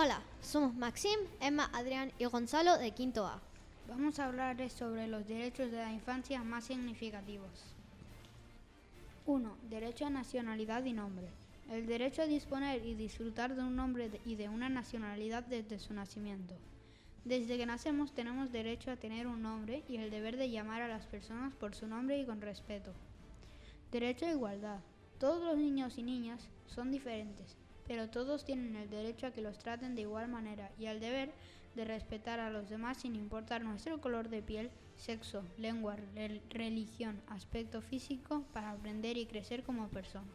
Hola, somos Maxim, Emma, Adrián y Gonzalo de Quinto A. Vamos a hablar sobre los derechos de la infancia más significativos. 1. Derecho a nacionalidad y nombre. El derecho a disponer y disfrutar de un nombre y de una nacionalidad desde su nacimiento. Desde que nacemos tenemos derecho a tener un nombre y el deber de llamar a las personas por su nombre y con respeto. Derecho a igualdad. Todos los niños y niñas son diferentes, pero todos tienen el derecho a que los traten de igual manera y el deber de respetar a los demás sin importar nuestro color de piel, sexo, lengua, religión, aspecto físico, para aprender y crecer como personas.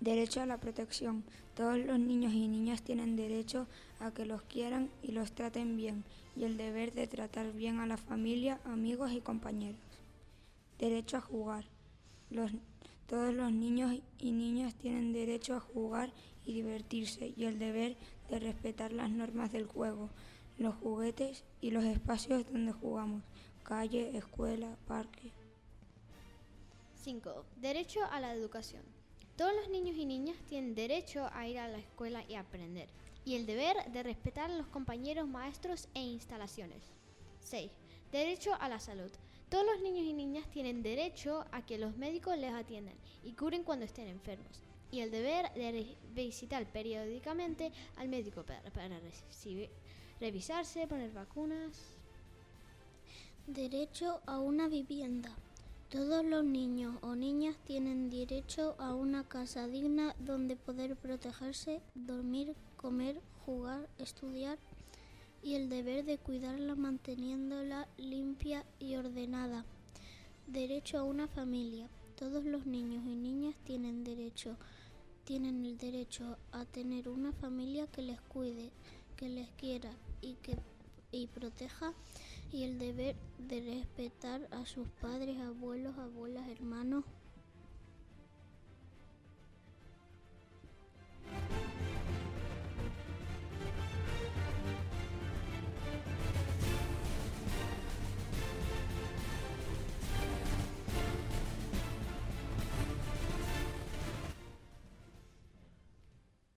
Derecho a la protección. Todos los niños y niñas tienen derecho a que los quieran y los traten bien y el deber de tratar bien a la familia, amigos y compañeros. Derecho a jugar. Todos los niños y niñas tienen derecho a jugar y divertirse y el deber de respetar las normas del juego, los juguetes y los espacios donde jugamos, calle, escuela, parque. 5. Derecho a la educación. Todos los niños y niñas tienen derecho a ir a la escuela y aprender, y el deber de respetar a los compañeros, maestros e instalaciones. 6. Derecho a la salud. Todos los niños y niñas tienen derecho a que los médicos les atiendan y curen cuando estén enfermos y el deber de visitar periódicamente al médico para, revisarse, poner vacunas. Derecho a una vivienda. Todos los niños o niñas tienen derecho a una casa digna donde poder protegerse, dormir, comer, jugar, estudiar y el deber de cuidarla manteniéndola limpia y ordenada. Derecho a una familia. Todos los niños y niñas tienen derecho, tienen el derecho a tener una familia que les cuide, que les quiera y que y proteja y el deber de respetar a sus padres, abuelos, hermanos,